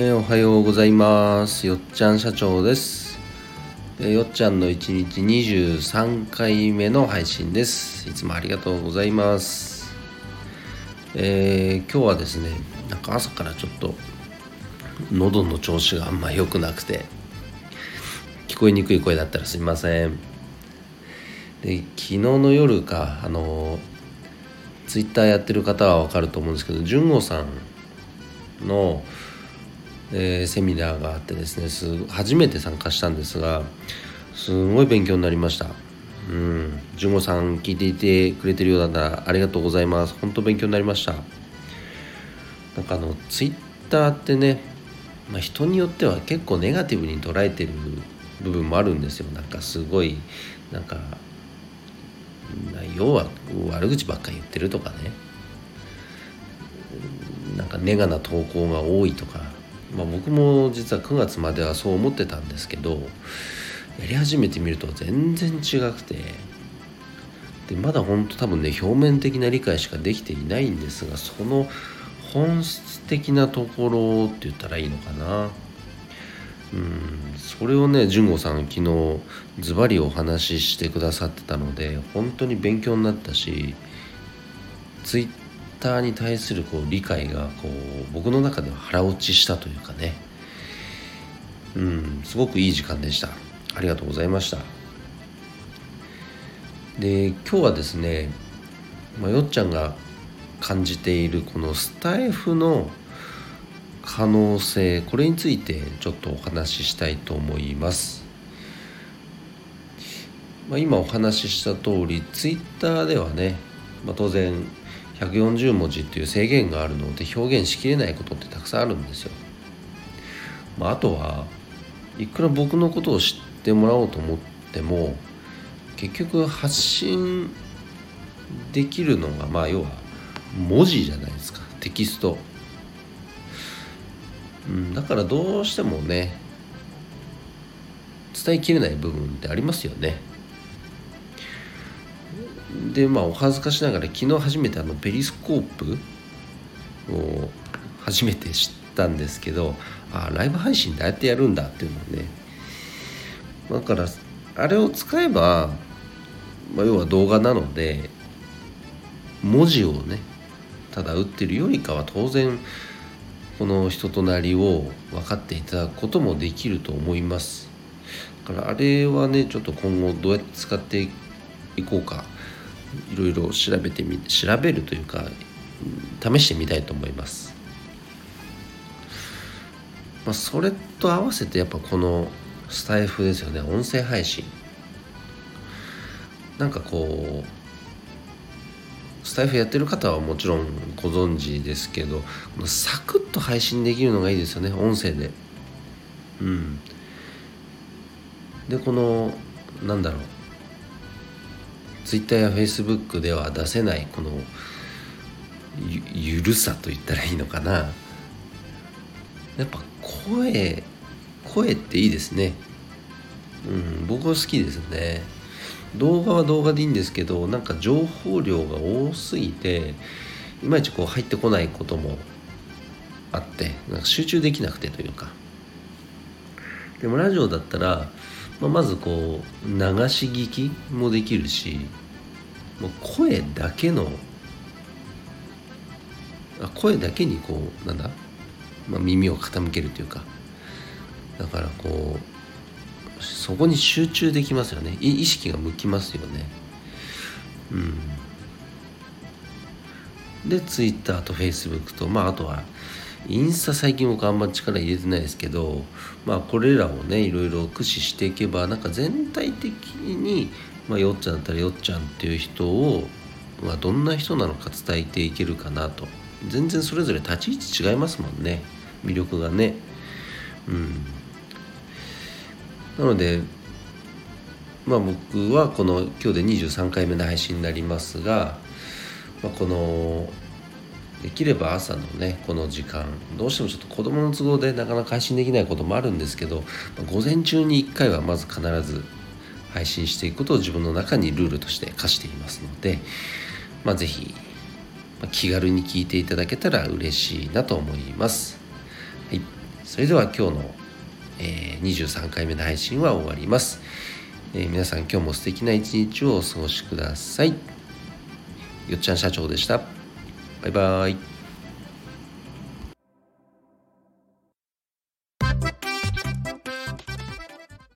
えー、おはようございます。よっちゃん社長です、え、よっちゃんの1日23回目の配信です。いつもありがとうございます。えー、今日はですねなんか朝からちょっと喉の調子があんま良くなくて聞こえにくい声だったらすいません。で昨日の夜かあのツイッターやってる方は分かると思うんですけど純吾さんのえー、セミナーがあってですねす初めて参加したんですがすごい勉強になりました。うん。純子さん聞いていてくれてるようだったらありがとうございます。本当勉強になりました。なんかあのツイッターってね、まあ、人によっては結構ネガティブに捉えてる部分もあるんですよ。なんかすごいなんか要は悪口ばっか言ってるとかね。なんかネガな投稿が多いとか。まあ、僕も実は9月まではそう思ってたんですけどやり始めてみると全然違くてでまだ本当多分ね表面的な理解しかできていないんですがその本質的なところって言ったらいいのかな。うんそれをね純子さん昨日ズバリお話ししてくださってたので本当に勉強になったしツイッターに対するこう理解がこう僕の中では腹落ちしたというかね。うんすごくいい時間でした。ありがとうございました。で今日はですね、まあ、よっちゃんが感じているこのスタイフの可能性これについてちょっとお話ししたいと思います、まあ、今お話しした通りツイッターではね、まあ、当然140文字っていう制限があるので表現しきれないことってたくさんあるんですよ。まあ、あとはいくら僕のことを知ってもらおうと思っても結局発信できるのがまあ要は文字じゃないですか。テキスト、うん、だからどうしてもね伝えきれない部分ってありますよね。でまあお恥ずかしながら昨日初めてあのペリスコープを初めて知ったんですけどあライブ配信どうやってやるんだっていうのね。だからあれを使えば、まあ、要は動画なので文字をねただ打ってるよりかは当然この人となりを分かっていただくこともできると思います。だからあれはねちょっと今後どうやって使っていこうかいろいろ調べてみ調べるというか試してみたいと思います。まあ、それと合わせてやっぱこのスタイフですよね。音声配信。なんかこうスタイフやってる方はもちろんご存知ですけどサクッと配信できるのがいいですよね。音声で。うん。でこのなんだろう。ツイッターやフェイスブックでは出せないこのゆるさと言ったらいいのかな。やっぱ声声っていいですね。うん僕は好きですね。動画は動画でいいんですけどなんか情報量が多すぎていまいちこう入ってこないこともあってなんか集中できなくてというか。でもラジオだったらまあ、まずこう流し聞きもできるしもう声だけのあ声だけにこうなんだ、まあ、耳を傾けるというか。だからこうそこに集中できますよね。意識が向きますよね。うん。で Twitter と Facebook とまああとはインスタ最近僕あんま力入れてないですけどまあこれらをねいろいろ駆使していけばなんか全体的に、まあ、よっちゃんだったらよっちゃんっていう人を、まあ、どんな人なのか伝えていけるかなと。全然それぞれ立ち位置違いますもんね。魅力がね。うん。なのでまあ僕はこの今日で23回目の配信になりますが、まあ、このできれば朝のねこの時間どうしてもちょっと子供の都合でなかなか配信できないこともあるんですけどま午前中に1回はまず必ず配信していくことを自分の中にルールとして課していますので、まあ、是非気軽に聞いていただけたら嬉しいなと思います。はい、それでは今日の、えー、23回目の配信は終わります、えー、皆さん今日も素敵な一日をお過ごしください。よっちゃん社長でした。バイバイ。